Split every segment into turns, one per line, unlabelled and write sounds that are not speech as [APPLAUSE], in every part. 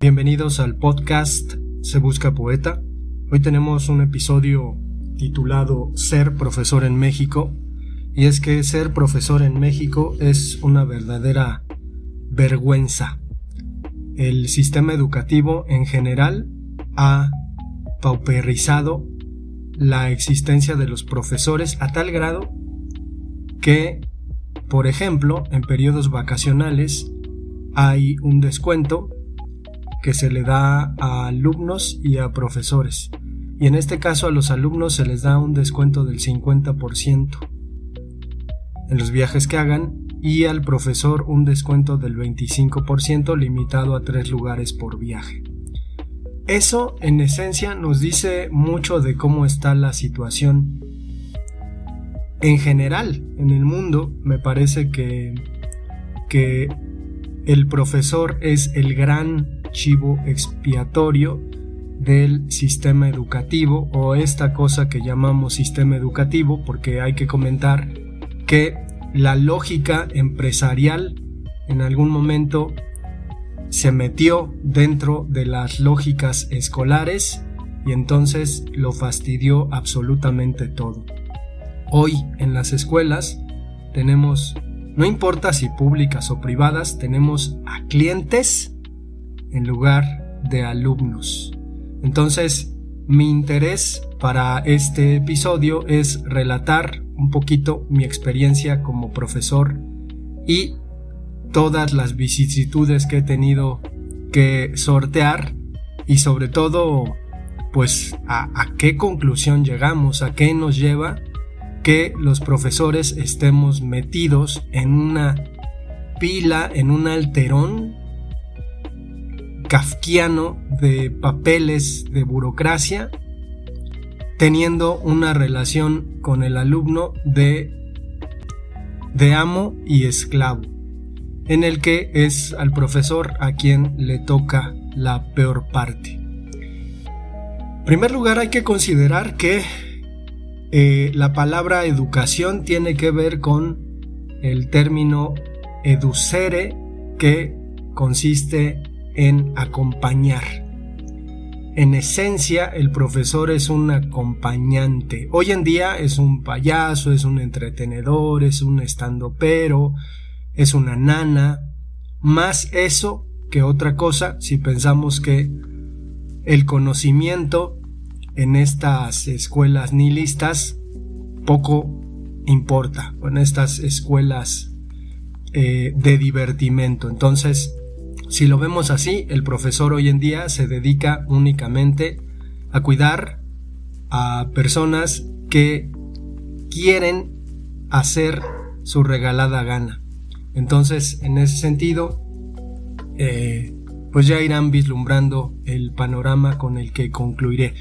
Bienvenidos al podcast Se Busca Poeta. Hoy tenemos un episodio titulado Ser profesor en México. Y es que ser profesor en México es una verdadera vergüenza. El sistema educativo en general ha pauperizado la existencia de los profesores a tal grado que, por ejemplo, en periodos vacacionales hay un descuento que se le da a alumnos y a profesores. Y en este caso a los alumnos se les da un descuento del 50% en los viajes que hagan y al profesor un descuento del 25% limitado a tres lugares por viaje. Eso en esencia nos dice mucho de cómo está la situación en general en el mundo. Me parece que, que el profesor es el gran chivo expiatorio del sistema educativo o esta cosa que llamamos sistema educativo porque hay que comentar que la lógica empresarial en algún momento se metió dentro de las lógicas escolares y entonces lo fastidió absolutamente todo. Hoy en las escuelas tenemos, no importa si públicas o privadas, tenemos a clientes en lugar de alumnos. Entonces, mi interés para este episodio es relatar un poquito mi experiencia como profesor y todas las vicisitudes que he tenido que sortear y sobre todo pues a, a, qué conclusión llegamos, a qué nos lleva que los profesores estemos metidos en una pila, en un alterón kafkiano de papeles de burocracia, teniendo una relación con el alumno de, de amo y esclavo en el que es al profesor a quien le toca la peor parte. En primer lugar hay que considerar que eh, la palabra educación tiene que ver con el término educere que consiste en acompañar. En esencia, el profesor es un acompañante. Hoy en día es un payaso, es un entretenedor, es un estandopero, es una nana, más eso que otra cosa si pensamos que el conocimiento en estas escuelas nihilistas poco importa, en estas escuelas eh, de divertimento. Entonces, si lo vemos así, el profesor hoy en día se dedica únicamente a cuidar a personas que quieren hacer su regalada gana. Entonces, en ese sentido, eh, pues ya irán vislumbrando el panorama con el que concluiré.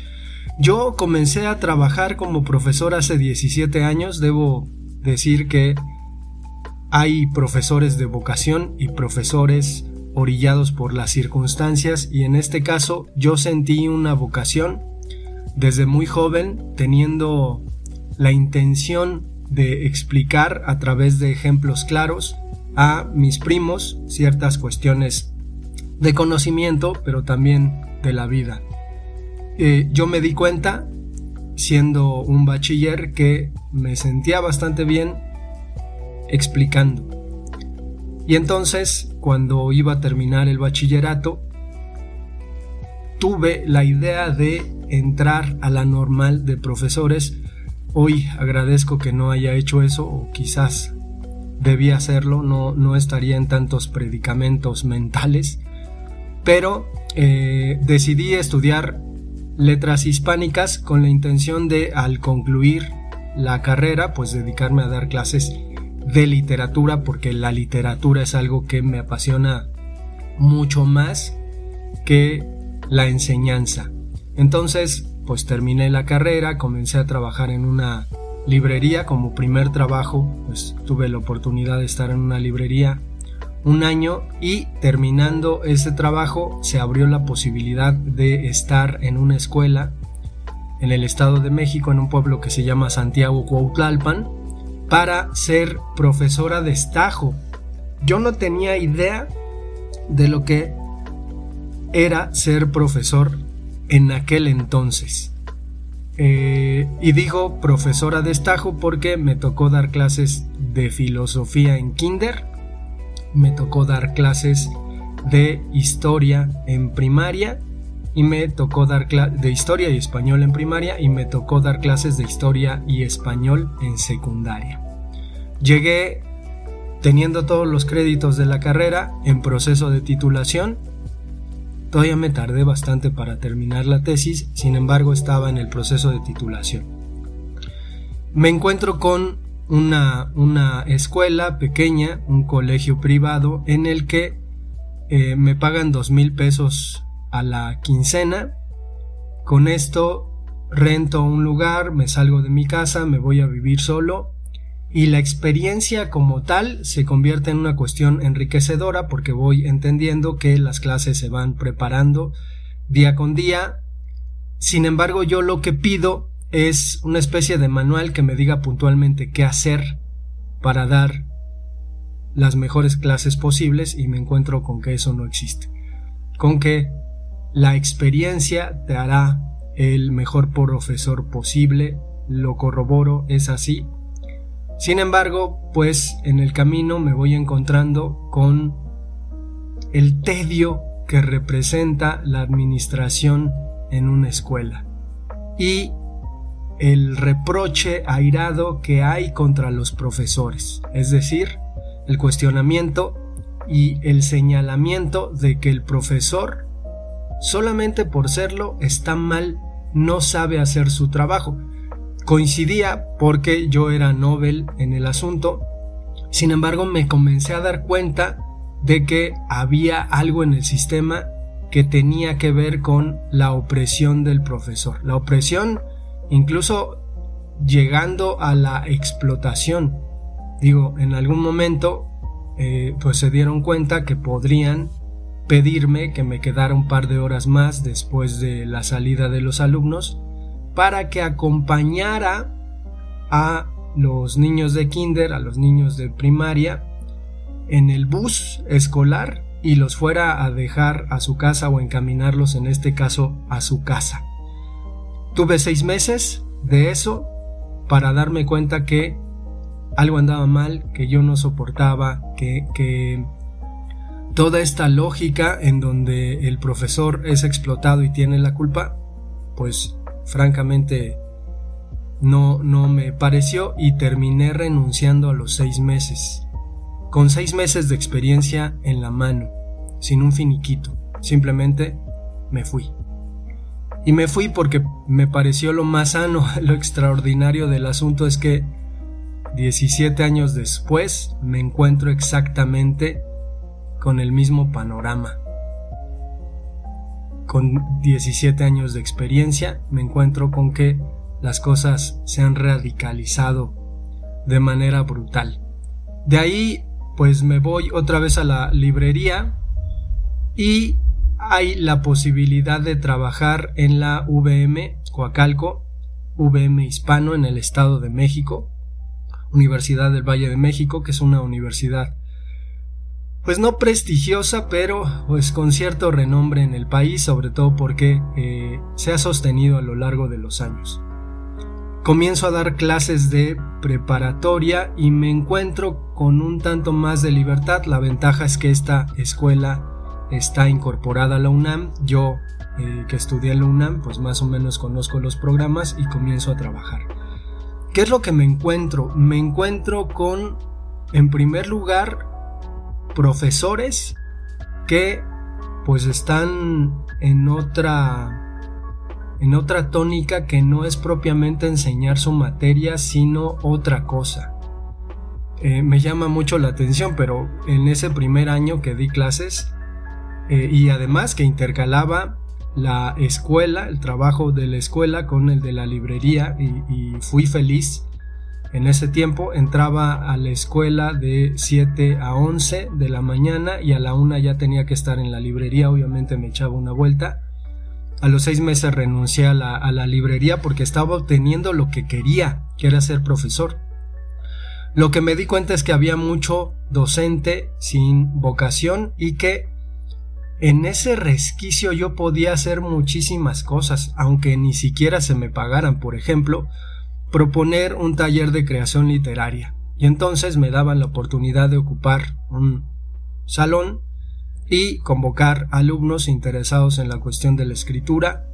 Yo comencé a trabajar como profesor hace 17 años, debo decir que hay profesores de vocación y profesores orillados por las circunstancias y en este caso yo sentí una vocación desde muy joven teniendo la intención de explicar a través de ejemplos claros a mis primos ciertas cuestiones de conocimiento, pero también de la vida. Eh, yo me di cuenta, siendo un bachiller, que me sentía bastante bien explicando. Y entonces, cuando iba a terminar el bachillerato, tuve la idea de entrar a la normal de profesores. Hoy agradezco que no haya hecho eso, o quizás debía hacerlo, no, no estaría en tantos predicamentos mentales, pero eh, decidí estudiar letras hispánicas con la intención de al concluir la carrera pues dedicarme a dar clases de literatura porque la literatura es algo que me apasiona mucho más que la enseñanza. Entonces, pues terminé la carrera, comencé a trabajar en una librería como primer trabajo, pues tuve la oportunidad de estar en una librería un año y terminando ese trabajo se abrió la posibilidad de estar en una escuela en el Estado de México, en un pueblo que se llama Santiago Cuautlalpan, para ser profesora de estajo. Yo no tenía idea de lo que era ser profesor en aquel entonces. Eh, y digo profesora de estajo porque me tocó dar clases de filosofía en kinder, me tocó dar clases de historia en primaria y me tocó dar de historia y español en primaria y me tocó dar clases de historia y español en secundaria. Llegué teniendo todos los créditos de la carrera en proceso de titulación. Todavía me tardé bastante para terminar la tesis, sin embargo estaba en el proceso de titulación. Me encuentro con una, una escuela pequeña, un colegio privado, en el que eh, me pagan dos mil pesos a la quincena. Con esto rento un lugar, me salgo de mi casa, me voy a vivir solo y la experiencia como tal se convierte en una cuestión enriquecedora porque voy entendiendo que las clases se van preparando día con día. Sin embargo, yo lo que pido es una especie de manual que me diga puntualmente qué hacer para dar las mejores clases posibles y me encuentro con que eso no existe. Con que la experiencia te hará el mejor profesor posible, lo corroboro, es así. Sin embargo, pues en el camino me voy encontrando con el tedio que representa la administración en una escuela y el reproche airado que hay contra los profesores, es decir, el cuestionamiento y el señalamiento de que el profesor solamente por serlo está mal, no sabe hacer su trabajo. Coincidía porque yo era Nobel en el asunto, sin embargo me comencé a dar cuenta de que había algo en el sistema que tenía que ver con la opresión del profesor. La opresión incluso llegando a la explotación. Digo, en algún momento eh, pues se dieron cuenta que podrían pedirme que me quedara un par de horas más después de la salida de los alumnos para que acompañara a los niños de kinder, a los niños de primaria, en el bus escolar y los fuera a dejar a su casa o encaminarlos en este caso a su casa. Tuve seis meses de eso para darme cuenta que algo andaba mal, que yo no soportaba, que, que toda esta lógica en donde el profesor es explotado y tiene la culpa, pues francamente no, no me pareció y terminé renunciando a los seis meses. Con seis meses de experiencia en la mano, sin un finiquito, simplemente me fui. Y me fui porque me pareció lo más sano, [LAUGHS] lo extraordinario del asunto es que 17 años después me encuentro exactamente con el mismo panorama. Con 17 años de experiencia me encuentro con que las cosas se han radicalizado de manera brutal. De ahí pues me voy otra vez a la librería y hay la posibilidad de trabajar en la VM Coacalco, VM Hispano en el Estado de México, Universidad del Valle de México, que es una universidad pues no prestigiosa, pero pues con cierto renombre en el país, sobre todo porque eh, se ha sostenido a lo largo de los años. Comienzo a dar clases de preparatoria y me encuentro con un tanto más de libertad. La ventaja es que esta escuela está incorporada a la UNAM. Yo eh, que estudié en la UNAM, pues más o menos conozco los programas y comienzo a trabajar. ¿Qué es lo que me encuentro? Me encuentro con, en primer lugar, profesores que pues están en otra en otra tónica que no es propiamente enseñar su materia, sino otra cosa. eh, me llama mucho la atención, pero en ese primer año que di clases eh, y además que intercalaba la escuela, el trabajo de la escuela con el de la librería y, fui feliz en ese tiempo. Entraba a la escuela de 7 a 11 de la mañana y a la 1 ya tenía que estar en la librería, obviamente me echaba una vuelta. A los seis meses renuncié a la, a la librería porque estaba obteniendo lo que quería, que era ser profesor. Lo que me di cuenta es que había mucho docente sin vocación y que en ese resquicio yo podía hacer muchísimas cosas, aunque ni siquiera se me pagaran, por ejemplo, proponer un taller de creación literaria. Y entonces me daban la oportunidad de ocupar un salón y convocar alumnos interesados en la cuestión de la escritura.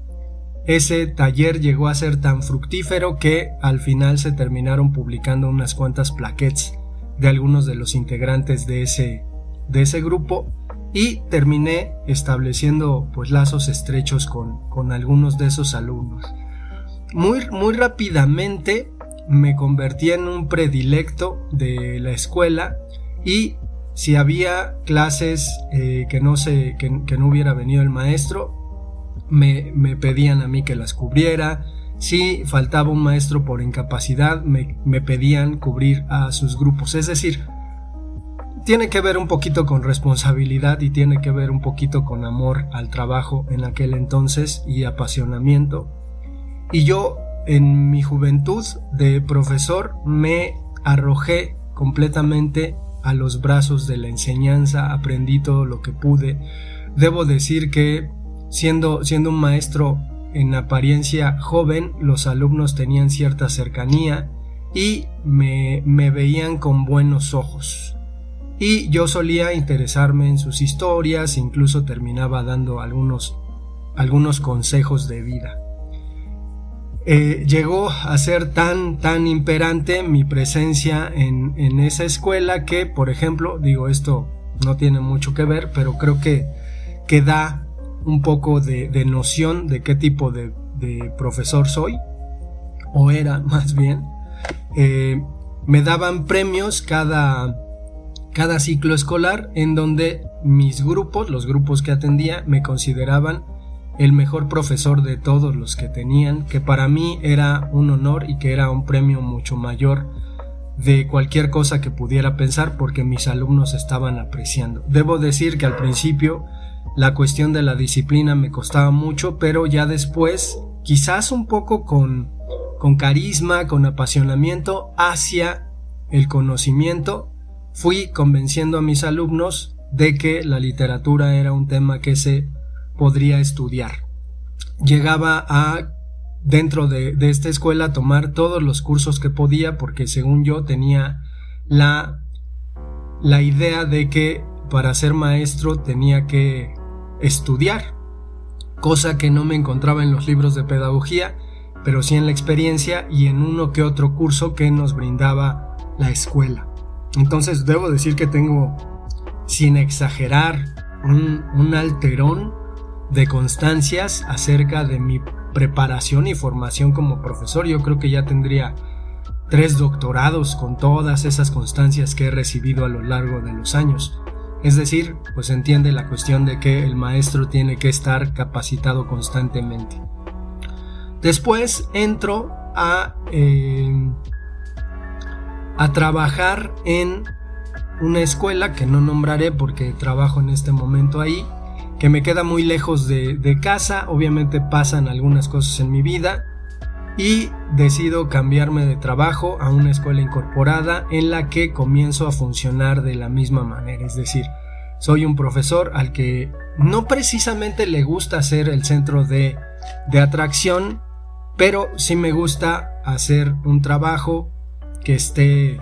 Ese taller llegó a ser tan fructífero que al final se terminaron publicando unas cuantas plaquettes de algunos de los integrantes de ese, de ese grupo y terminé estableciendo pues lazos estrechos con, con algunos de esos alumnos. Muy, muy rápidamente me convertí en un predilecto de la escuela y si había clases eh, que, no se, que, no hubiera venido el maestro, me, me, pedían a mí que las cubriera. Si faltaba un maestro por incapacidad, me, me pedían cubrir a sus grupos. Es decir, tiene que ver un poquito con responsabilidad y tiene que ver un poquito con amor al trabajo en aquel entonces y apasionamiento. Y yo en mi juventud de profesor me arrojé completamente a los brazos de la enseñanza, aprendí todo lo que pude. Debo decir que siendo, siendo un maestro en apariencia joven, los alumnos tenían cierta cercanía y me, me veían con buenos ojos y yo solía interesarme en sus historias, incluso terminaba dando algunos, algunos consejos de vida. Eh, llegó a ser tan, tan imperante mi presencia en, en, esa escuela que, por ejemplo, digo, esto no tiene mucho que ver, pero creo que, que da un poco de, de noción de qué tipo de, de, profesor soy, o era [LAUGHS] más bien. Eh, me daban premios cada, cada ciclo escolar en donde mis grupos, los grupos que atendía, me consideraban el mejor profesor de todos los que tenían, que para mí era un honor y que era un premio mucho mayor de cualquier cosa que pudiera pensar porque mis alumnos estaban apreciando. Debo decir que al principio la cuestión de la disciplina me costaba mucho, pero ya después, quizás un poco con, con carisma, con apasionamiento hacia el conocimiento, fui convenciendo a mis alumnos de que la literatura era un tema que se podría estudiar. Llegaba a dentro de, esta escuela tomar todos los cursos que podía porque según yo tenía la, la idea de que para ser maestro tenía que estudiar, cosa que no me encontraba en los libros de pedagogía, pero sí en la experiencia y en uno que otro curso que nos brindaba la escuela. Entonces debo decir que tengo, sin exagerar, un, alterón de constancias acerca de mi preparación y formación como profesor. Yo creo que ya tendría tres doctorados con todas esas constancias que he recibido a lo largo de los años. Es decir, pues entiende la cuestión de que el maestro tiene que estar capacitado constantemente. Después entro a eh, a trabajar en una escuela que no nombraré porque trabajo en este momento ahí, que me queda muy lejos de, casa, obviamente pasan algunas cosas en mi vida y decido cambiarme de trabajo a una escuela incorporada en la que comienzo a funcionar de la misma manera, es decir, soy un profesor al que no precisamente le gusta ser el centro de, de atracción, pero sí me gusta hacer un trabajo que esté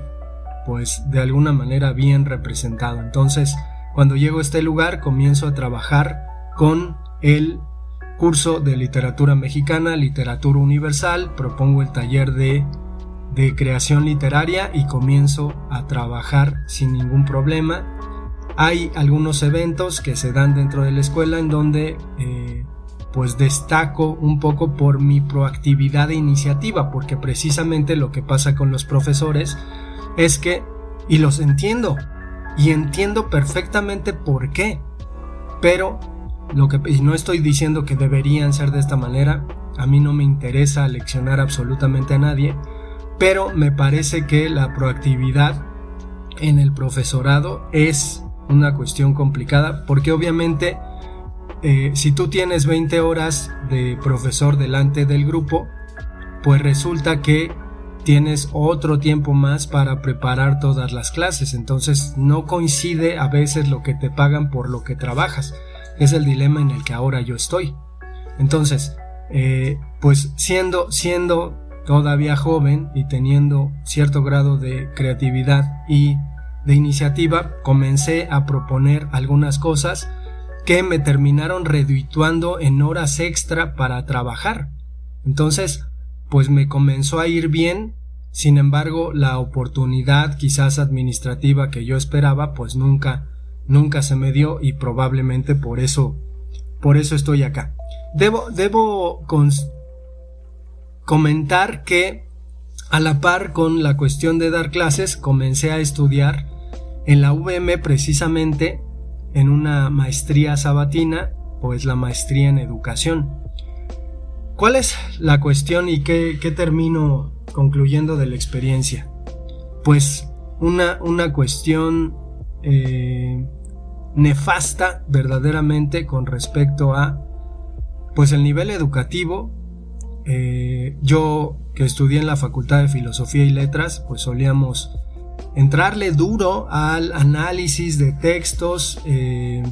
pues de alguna manera bien representado. Entonces, cuando llego a este lugar comienzo a trabajar con el curso de literatura mexicana, literatura universal, propongo el taller de, de creación literaria y comienzo a trabajar sin ningún problema. Hay algunos eventos que se dan dentro de la escuela en donde eh, pues destaco un poco por mi proactividad e iniciativa, porque precisamente lo que pasa con los profesores es que Y los entiendo. Y entiendo perfectamente por qué. Pero lo que y no estoy diciendo que deberían ser de esta manera. A mí no me interesa leccionar absolutamente a nadie, pero me parece que la proactividad en el profesorado es una cuestión complicada porque obviamente eh, si tú tienes 20 horas de profesor delante del grupo, pues resulta que tienes otro tiempo más para preparar todas las clases. Entonces no coincide a veces lo que te pagan por lo que trabajas. Es el dilema en el que ahora yo estoy. Entonces, eh, pues siendo, siendo todavía joven y teniendo cierto grado de creatividad y de iniciativa, comencé a proponer algunas cosas que me terminaron redituando en horas extra para trabajar. Entonces, pues me comenzó a ir bien, sin embargo, la oportunidad quizás administrativa que yo esperaba, pues nunca, nunca se me dio y probablemente por eso, por eso estoy acá. Debo, debo comentar que a la par con la cuestión de dar clases, comencé a estudiar en la VM precisamente en una maestría sabatina o es la maestría en educación. ¿Cuál es la cuestión y qué, termino concluyendo de la experiencia? Pues una, una cuestión eh, nefasta verdaderamente con respecto a pues el nivel educativo. Eh, yo que estudié en la Facultad de Filosofía y Letras, pues solíamos entrarle duro al análisis de textos, eh,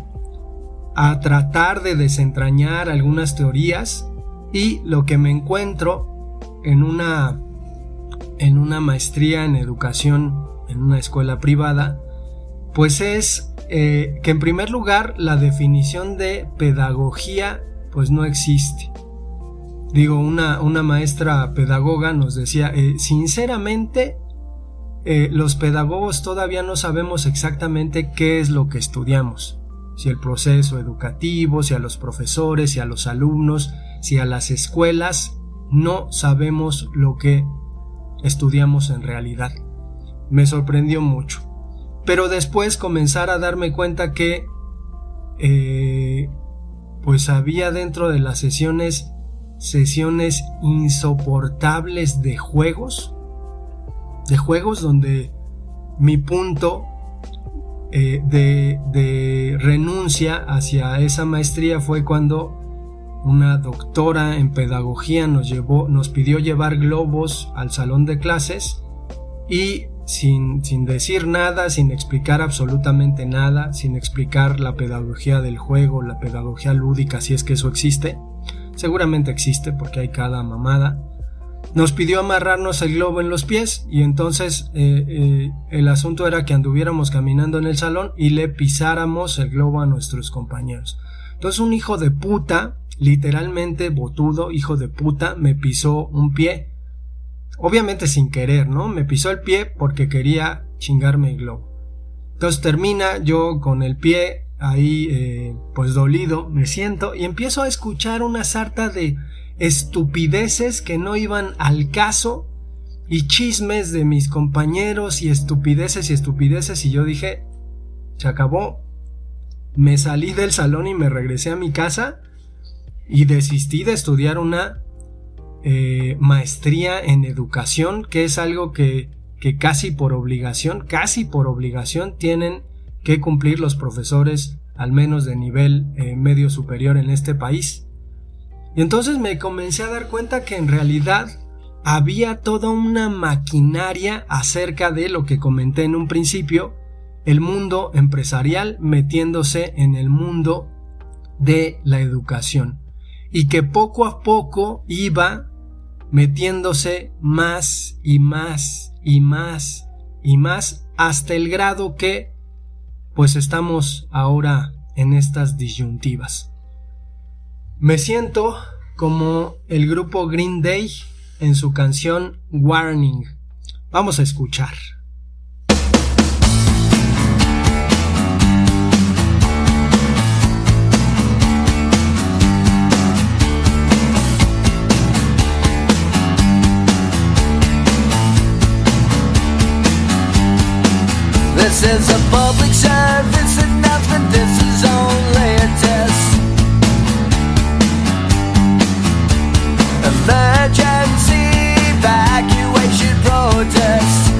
a tratar de desentrañar algunas teorías y lo que me encuentro en una, en una maestría en educación en una escuela privada, pues es eh, que en primer lugar la definición de pedagogía pues no existe. Digo, una, una maestra pedagoga nos decía, eh, sinceramente eh, los pedagogos todavía no sabemos exactamente qué es lo que estudiamos, si el proceso educativo, si a los profesores, si a los alumnos, si a las escuelas, no sabemos lo que estudiamos en realidad. Me sorprendió mucho. Pero después comenzar a darme cuenta que eh, pues había dentro de las sesiones sesiones insoportables de juegos de juegos donde mi punto eh, de, de, renuncia hacia esa maestría fue cuando una doctora en pedagogía nos llevó, nos pidió llevar globos al salón de clases y sin, sin decir nada, sin explicar absolutamente nada, sin explicar la pedagogía del juego, la pedagogía lúdica, si es que eso existe, seguramente existe porque hay cada mamada, nos pidió amarrarnos el globo en los pies y entonces eh, eh, el asunto era que anduviéramos caminando en el salón y le pisáramos el globo a nuestros compañeros. Entonces un hijo de puta, literalmente botudo, hijo de puta, me pisó un pie. Obviamente sin querer, ¿no? Me pisó el pie porque quería chingarme el globo. Entonces termina yo con el pie ahí eh, pues dolido, me siento y empiezo a escuchar una sarta de estupideces que no iban al caso y chismes de mis compañeros y estupideces y estupideces y yo dije, se acabó. Me salí del salón y me regresé a mi casa y desistí de estudiar una eh, maestría en educación, que es algo que, que casi por obligación, casi por obligación tienen que cumplir los profesores, al menos de nivel eh, medio superior en este país. Y entonces me comencé a dar cuenta que en realidad había toda una maquinaria acerca de lo que comenté en un principio, el mundo empresarial metiéndose en el mundo de la educación y que poco a poco iba metiéndose más y más y más y más hasta el grado que pues estamos ahora en estas disyuntivas. Me siento como el grupo Green Day en su canción Warning. Vamos a escuchar.
This is a public service announcement. This is only a test. Emergency evacuation protest.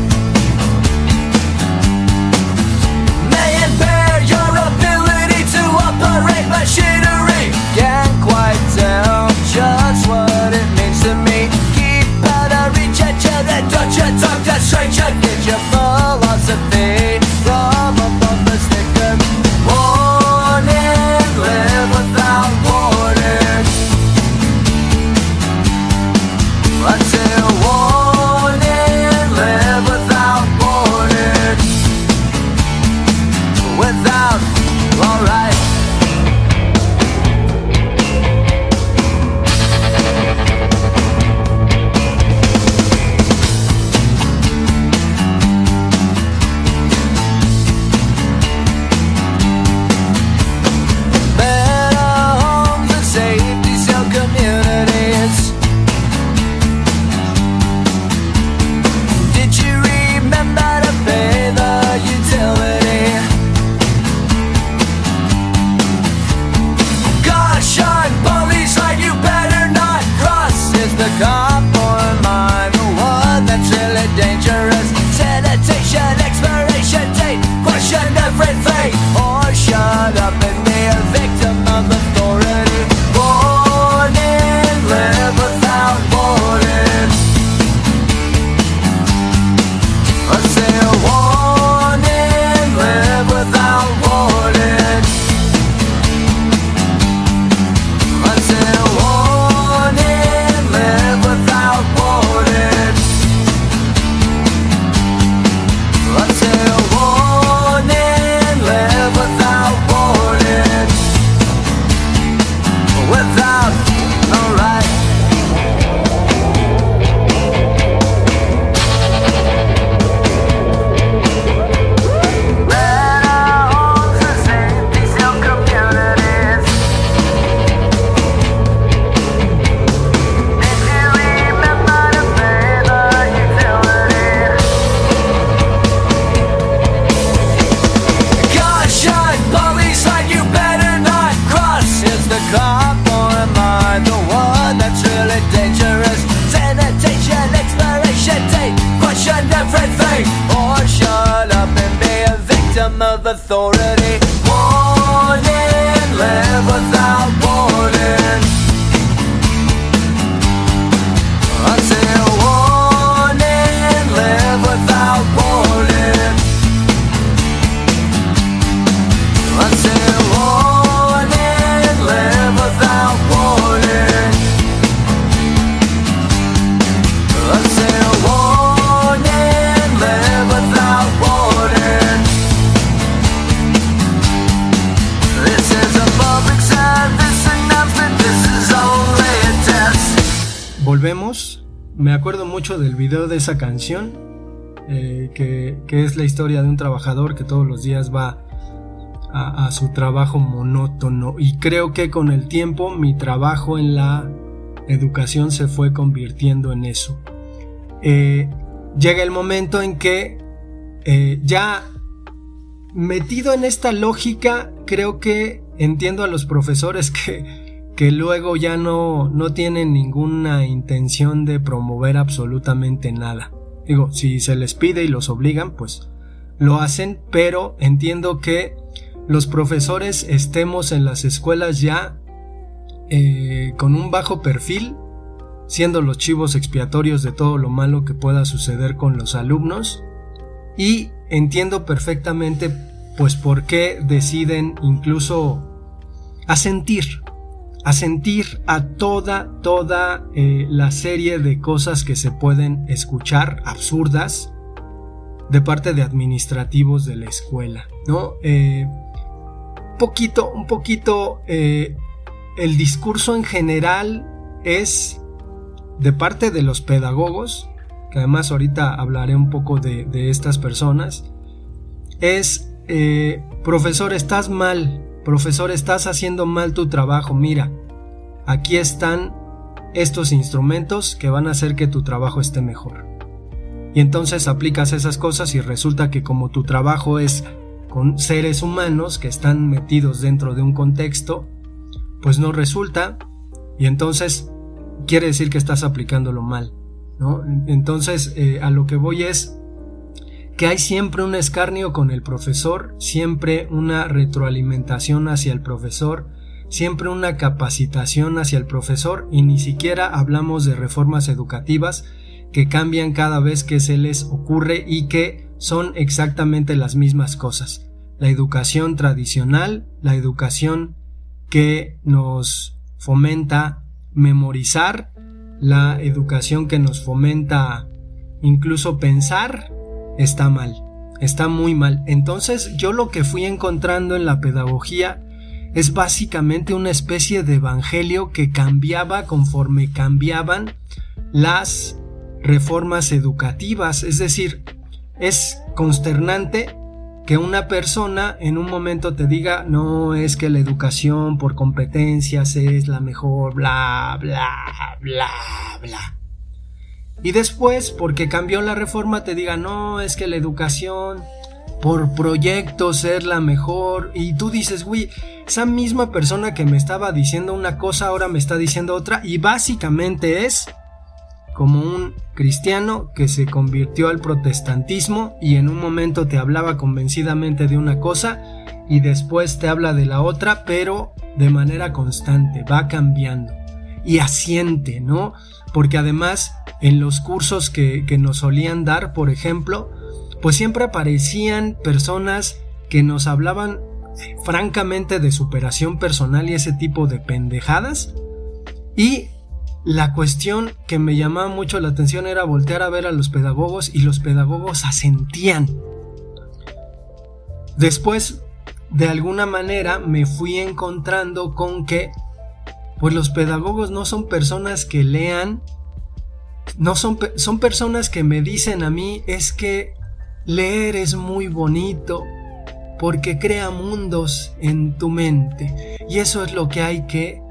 Esa canción, eh, que, que es la historia de un trabajador que todos los días va a, su trabajo monótono. Y creo que con el tiempo mi trabajo en la educación se fue convirtiendo en eso. Eh, llega el momento en que eh, ya metido en esta lógica, creo que entiendo a los profesores [LAUGHS] que, que luego ya no, no tienen ninguna intención de promover absolutamente nada. Digo, si se les pide y los obligan, pues lo hacen, pero entiendo que los profesores estemos en las escuelas ya eh, con un bajo perfil, siendo los chivos expiatorios de todo lo malo que pueda suceder con los alumnos y entiendo perfectamente pues por qué deciden incluso asentir, asentir a toda, toda eh, la serie de cosas que se pueden escuchar absurdas de parte de administrativos de la escuela, ¿no? Eh, poquito, un poquito, eh, el discurso en general es de parte de los pedagogos, que además ahorita hablaré un poco de, de estas personas, es, eh, profesor, estás mal, profesor, estás haciendo mal tu trabajo, mira, aquí están estos instrumentos que van a hacer que tu trabajo esté mejor. Y entonces aplicas esas cosas y resulta que como tu trabajo es con seres humanos que están metidos dentro de un contexto, pues no resulta y entonces quiere decir que estás aplicándolo mal. ¿no? Entonces eh, a lo que voy es que hay siempre un escarnio con el profesor, siempre una retroalimentación hacia el profesor, siempre una capacitación hacia el profesor y ni siquiera hablamos de reformas educativas que cambian cada vez que se les ocurre y que son exactamente las mismas cosas. La educación tradicional, la educación que nos fomenta memorizar, la educación que nos fomenta incluso pensar, está mal, está muy mal. Entonces yo lo que fui encontrando en la pedagogía es básicamente una especie de evangelio que cambiaba conforme cambiaban las reformas educativas, es decir, es consternante que una persona en un momento te diga no es que la educación por competencias es la mejor, bla, bla, bla, bla. Y después, porque cambió la reforma, te diga no es que la educación por proyectos es la mejor. Y tú dices, güey, esa misma persona que me estaba diciendo una cosa ahora me está diciendo otra. Y básicamente es como un cristiano que se convirtió al protestantismo y en un momento te hablaba convencidamente de una cosa y después te habla de la otra, pero de manera constante, va cambiando y asiente, ¿no? Porque además en los cursos que, nos solían dar, por ejemplo, pues siempre aparecían personas que nos hablaban francamente de superación personal y ese tipo de pendejadas y la cuestión que me llamaba mucho la atención era voltear a ver a los pedagogos y los pedagogos asentían. Después, de alguna manera, me fui encontrando con que, pues los pedagogos no son personas que lean, no son, son personas que me dicen a mí, es que leer es muy bonito, porque crea mundos en tu mente. Y eso es lo que hay que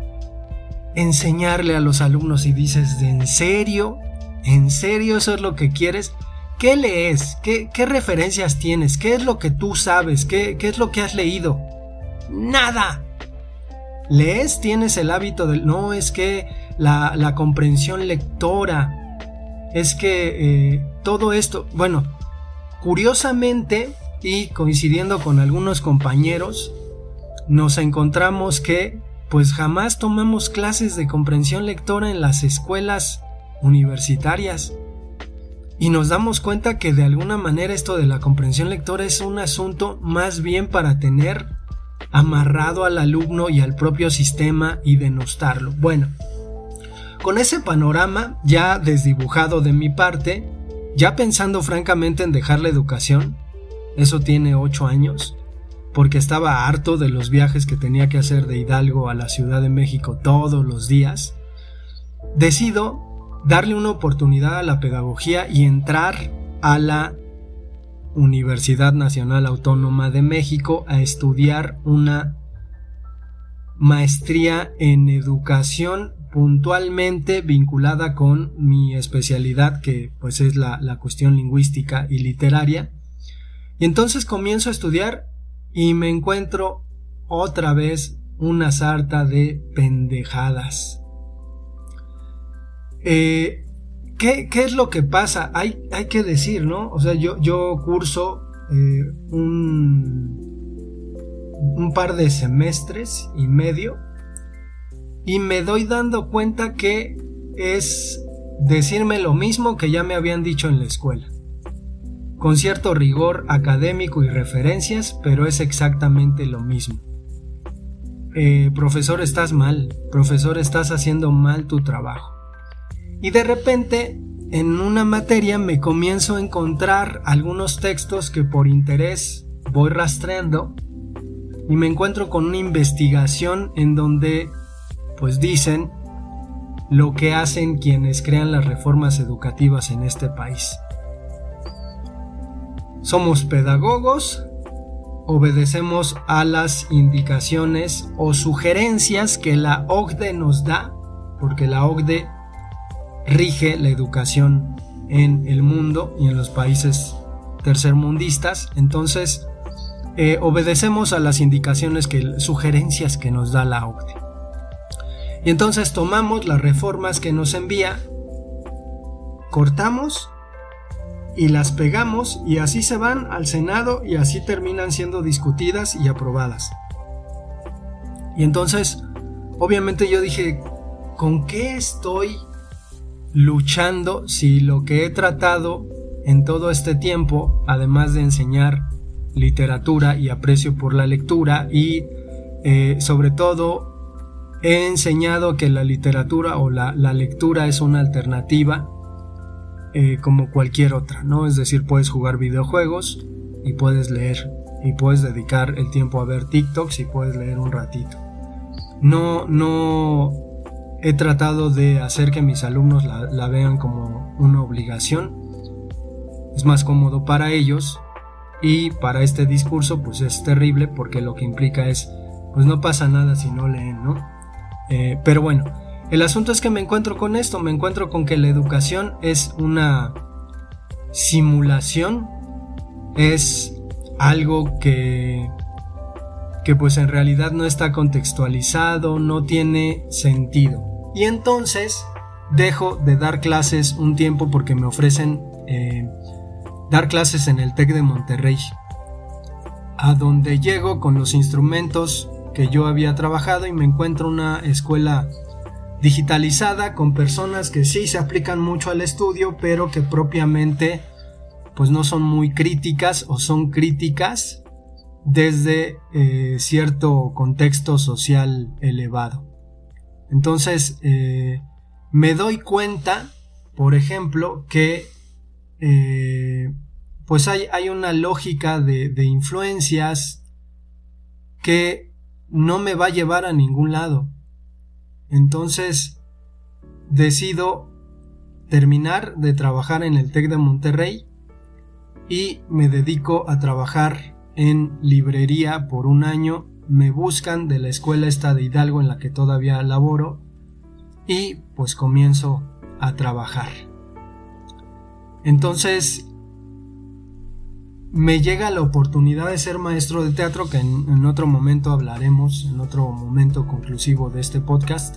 enseñarle a los alumnos y dices, ¿en serio? ¿En serio eso es lo que quieres? ¿Qué lees? ¿Qué, qué referencias tienes? ¿Qué es lo que tú sabes? ¿Qué, ¿Qué, es lo que has leído? Nada. ¿Lees? ¿Tienes el hábito del... No, es que la, comprensión lectora. Es que eh, todo esto... Bueno, curiosamente y coincidiendo con algunos compañeros, nos encontramos que pues jamás tomamos clases de comprensión lectora en las escuelas universitarias. Y nos damos cuenta que de alguna manera esto de la comprensión lectora es un asunto más bien para tener amarrado al alumno y al propio sistema y denostarlo. Bueno, con ese panorama ya desdibujado de mi parte, ya pensando francamente en dejar la educación, eso tiene ocho años, porque estaba harto de los viajes que tenía que hacer de Hidalgo a la Ciudad de México todos los días, decido darle una oportunidad a la pedagogía y entrar a la Universidad Nacional Autónoma de México a estudiar una maestría en educación puntualmente vinculada con mi especialidad que pues es la, la cuestión lingüística y literaria y entonces comienzo a estudiar y me encuentro otra vez una sarta de pendejadas. Eh, ¿qué, es lo que pasa? Hay, hay, que decir, ¿no? O sea, yo, yo curso eh, un, un par de semestres y medio y me doy dando cuenta que es decirme lo mismo que ya me habían dicho en la escuela con cierto rigor académico y referencias, pero es exactamente lo mismo. Eh, profesor, estás mal, profesor, estás haciendo mal tu trabajo. Y de repente, en una materia me comienzo a encontrar algunos textos que por interés voy rastreando y me encuentro con una investigación en donde pues dicen lo que hacen quienes crean las reformas educativas en este país. Somos pedagogos, obedecemos a las indicaciones o sugerencias que la OCDE nos da, porque la OCDE rige la educación en el mundo y en los países tercermundistas. Entonces, eh, obedecemos a las indicaciones, que, sugerencias que nos da la OCDE. Y entonces tomamos las reformas que nos envía, cortamos y las pegamos y así se van al Senado y así terminan siendo discutidas y aprobadas. Y entonces, obviamente yo dije, ¿con qué estoy luchando si lo que he tratado en todo este tiempo, además de enseñar literatura y aprecio por la lectura y eh, sobre todo he enseñado que la literatura o la, lectura es una alternativa eh, como cualquier otra, ¿no? Es decir, puedes jugar videojuegos y puedes leer y puedes dedicar el tiempo a ver TikToks y puedes leer un ratito. No, no he tratado de hacer que mis alumnos la, vean como una obligación. Es más cómodo para ellos y para este discurso pues es terrible porque lo que implica es pues no pasa nada si no leen, ¿no? Eh, pero bueno, el asunto es que me encuentro con esto, me encuentro con que la educación es una simulación, es algo que que pues en realidad no está contextualizado, no tiene sentido. Y entonces dejo de dar clases un tiempo porque me ofrecen eh, dar clases en el TEC de Monterrey, a donde llego con los instrumentos que yo había trabajado y me encuentro una escuela digitalizada con personas que sí se aplican mucho al estudio, pero que propiamente pues no son muy críticas o son críticas desde eh, cierto contexto social elevado. Entonces, eh, me doy cuenta, por ejemplo, que eh, pues hay, hay, una lógica de, de influencias que no me va a llevar a ningún lado. Entonces, decido terminar de trabajar en el TEC de Monterrey y me dedico a trabajar en librería por un año, me buscan de la escuela esta de Hidalgo en la que todavía laboro y pues comienzo a trabajar. Entonces me llega la oportunidad de ser maestro de teatro que en, otro momento hablaremos, en otro momento conclusivo de este podcast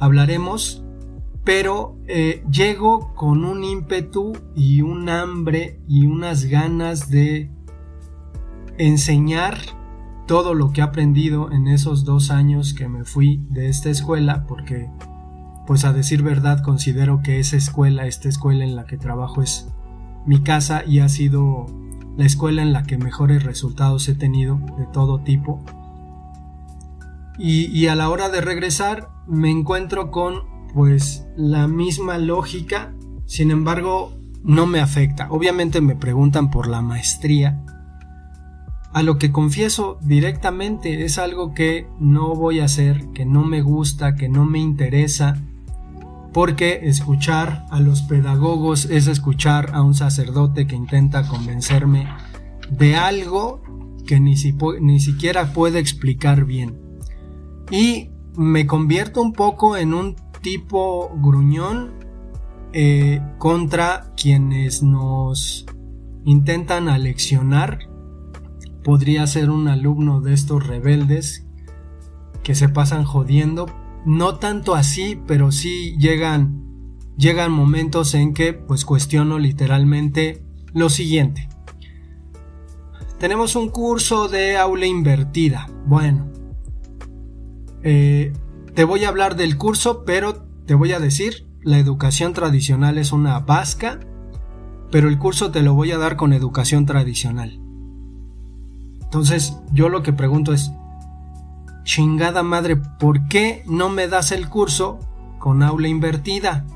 hablaremos, pero eh, llego con un ímpetu y un hambre y unas ganas de enseñar todo lo que he aprendido en esos dos años que me fui de esta escuela, porque pues a decir verdad considero que esa escuela, esta escuela en la que trabajo es mi casa y ha sido la escuela en la que mejores resultados he tenido de todo tipo. Y, y a la hora de regresar me encuentro con pues la misma lógica, sin embargo no me afecta. Obviamente me preguntan por la maestría a lo que confieso directamente es algo que no voy a hacer, que no me gusta, que no me interesa, porque escuchar a los pedagogos es escuchar a un sacerdote que intenta convencerme de algo que ni, siquiera puede explicar bien. Y me convierto un poco en un tipo gruñón eh, contra quienes nos intentan aleccionar podría ser un alumno de estos rebeldes que se pasan jodiendo. No tanto así, pero sí llegan, llegan momentos en que pues cuestiono literalmente lo siguiente. Tenemos un curso de aula invertida. Bueno, eh, te voy a hablar del curso, pero te voy a decir, la educación tradicional es una vasca, pero el curso te lo voy a dar con educación tradicional. Entonces yo lo que pregunto es, chingada madre, ¿por qué no me das el curso con aula invertida?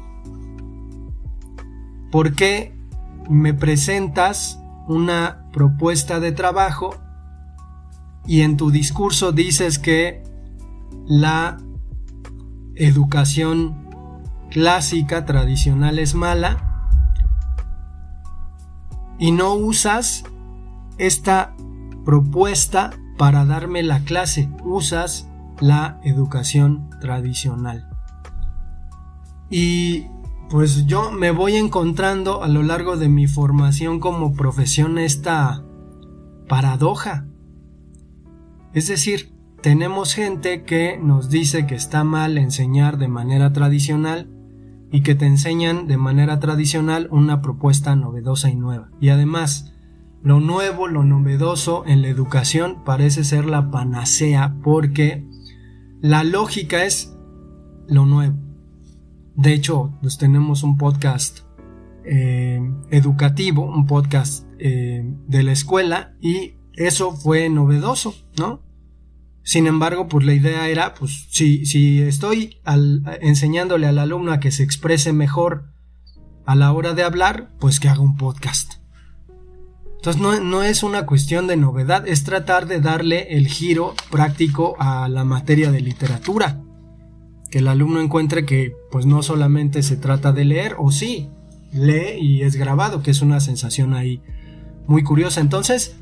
¿Por qué me presentas una propuesta de trabajo y en tu discurso dices que la educación clásica, tradicional es mala y no usas esta propuesta para darme la clase. Usas la educación tradicional. Y pues yo me voy encontrando a lo largo de mi formación como profesión esta paradoja. Es decir, tenemos gente que nos dice que está mal enseñar de manera tradicional y que te enseñan de manera tradicional una propuesta novedosa y nueva. Y además, lo nuevo, lo novedoso en la educación parece ser la panacea porque la lógica es lo nuevo. De hecho, pues tenemos un podcast eh, educativo, un podcast eh, de la escuela y eso fue novedoso, ¿no? Sin embargo, pues la idea era, pues si, si estoy enseñándole al alumno a que se exprese mejor a la hora de hablar, pues que haga un podcast. Entonces no, no, es una cuestión de novedad, es tratar de darle el giro práctico a la materia de literatura. Que el alumno encuentre que pues no solamente se trata de leer, o sí, lee y es grabado, que es una sensación ahí muy curiosa. Entonces,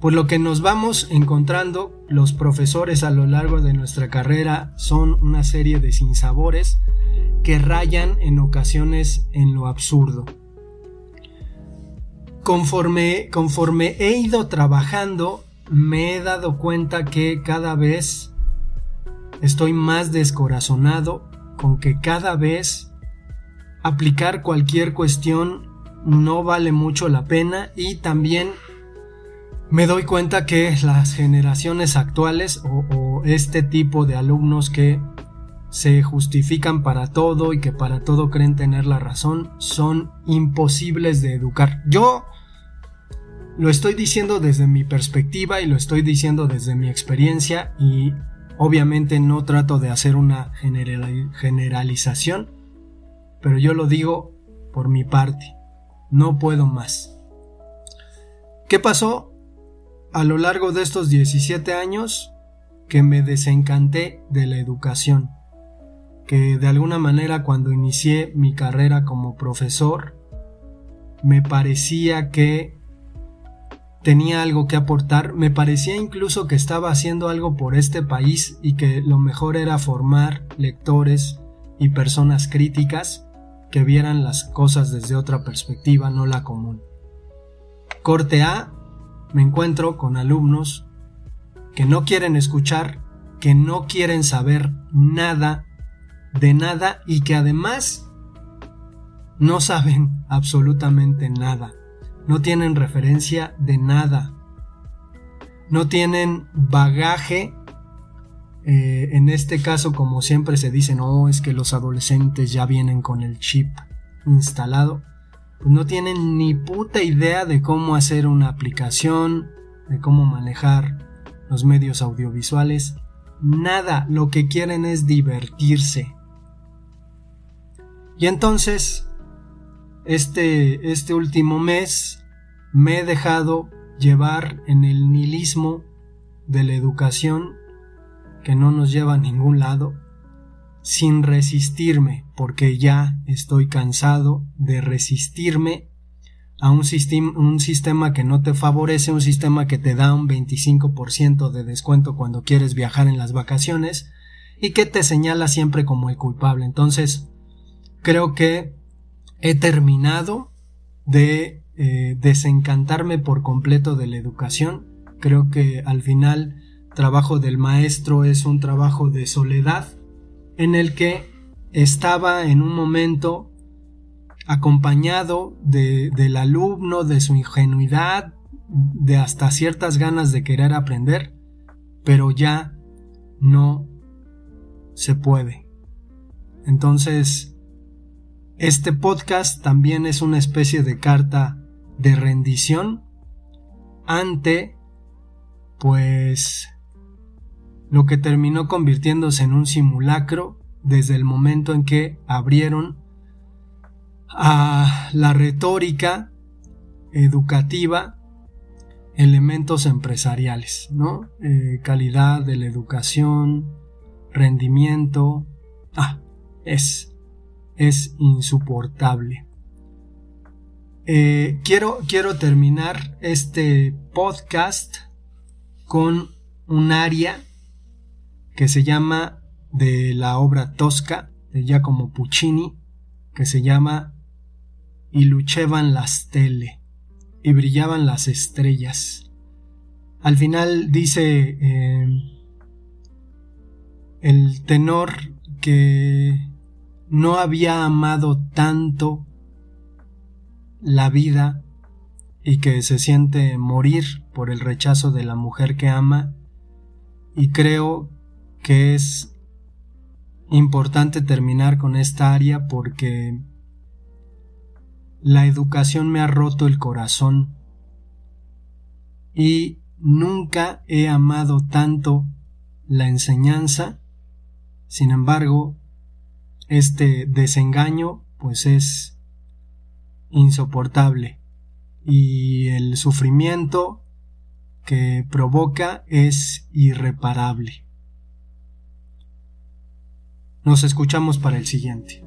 pues lo que nos vamos encontrando los profesores a lo largo de nuestra carrera son una serie de sinsabores que rayan en ocasiones en lo absurdo. Conforme, conforme he ido trabajando, me he dado cuenta que cada vez estoy más descorazonado con que cada vez aplicar cualquier cuestión no vale mucho la pena y también me doy cuenta que las generaciones actuales o, este tipo de alumnos que se justifican para todo y que para todo creen tener la razón son imposibles de educar. Yo lo estoy diciendo desde mi perspectiva y lo estoy diciendo desde mi experiencia y obviamente no trato de hacer una generalización, pero yo lo digo por mi parte. No puedo más. ¿Qué pasó? a lo largo de estos 17 años que me desencanté de la educación, que de alguna manera cuando inicié mi carrera como profesor me parecía que tenía algo que aportar, me parecía incluso que estaba haciendo algo por este país y que lo mejor era formar lectores y personas críticas que vieran las cosas desde otra perspectiva, no la común. Corte A, me encuentro con alumnos que no quieren escuchar, que no quieren saber nada de nada y que además no saben [LAUGHS] absolutamente nada, no tienen referencia de nada, no tienen bagaje, eh, en este caso como siempre se dice, no, es que los adolescentes ya vienen con el chip instalado, pues no tienen ni puta idea de cómo hacer una aplicación, de cómo manejar los medios audiovisuales, nada, lo que quieren es divertirse. Y entonces, este, este último mes me he dejado llevar en el nihilismo de la educación que no nos lleva a ningún lado sin resistirme, porque ya estoy cansado de resistirme a un, un, sistema que no te favorece, un sistema que te da un 25% de descuento cuando quieres viajar en las vacaciones y que te señala siempre como el culpable. Entonces, creo que he terminado de eh, desencantarme por completo de la educación. Creo que al final trabajo del maestro es un trabajo de soledad en el que estaba en un momento acompañado del alumno, de su ingenuidad, de hasta ciertas ganas de querer aprender, pero ya no se puede. Entonces, este podcast también es una especie de carta de rendición ante, pues, lo que terminó convirtiéndose en un simulacro desde el momento en que abrieron a la retórica educativa elementos empresariales, ¿no? Eh, calidad de la educación, rendimiento, ah, es, es insoportable. Eh, quiero, quiero terminar este podcast con un área que se llama de la obra Tosca de Giacomo Puccini, que se llama Y luchevan las tele y brillaban las estrellas. Al final dice eh, el tenor que no había amado tanto la vida y que se siente morir por el rechazo de la mujer que ama y creo que es importante terminar con esta área porque la educación me ha roto el corazón y nunca he amado tanto la enseñanza, sin embargo, este desengaño pues es insoportable y el sufrimiento que provoca es irreparable. Nos escuchamos para el siguiente.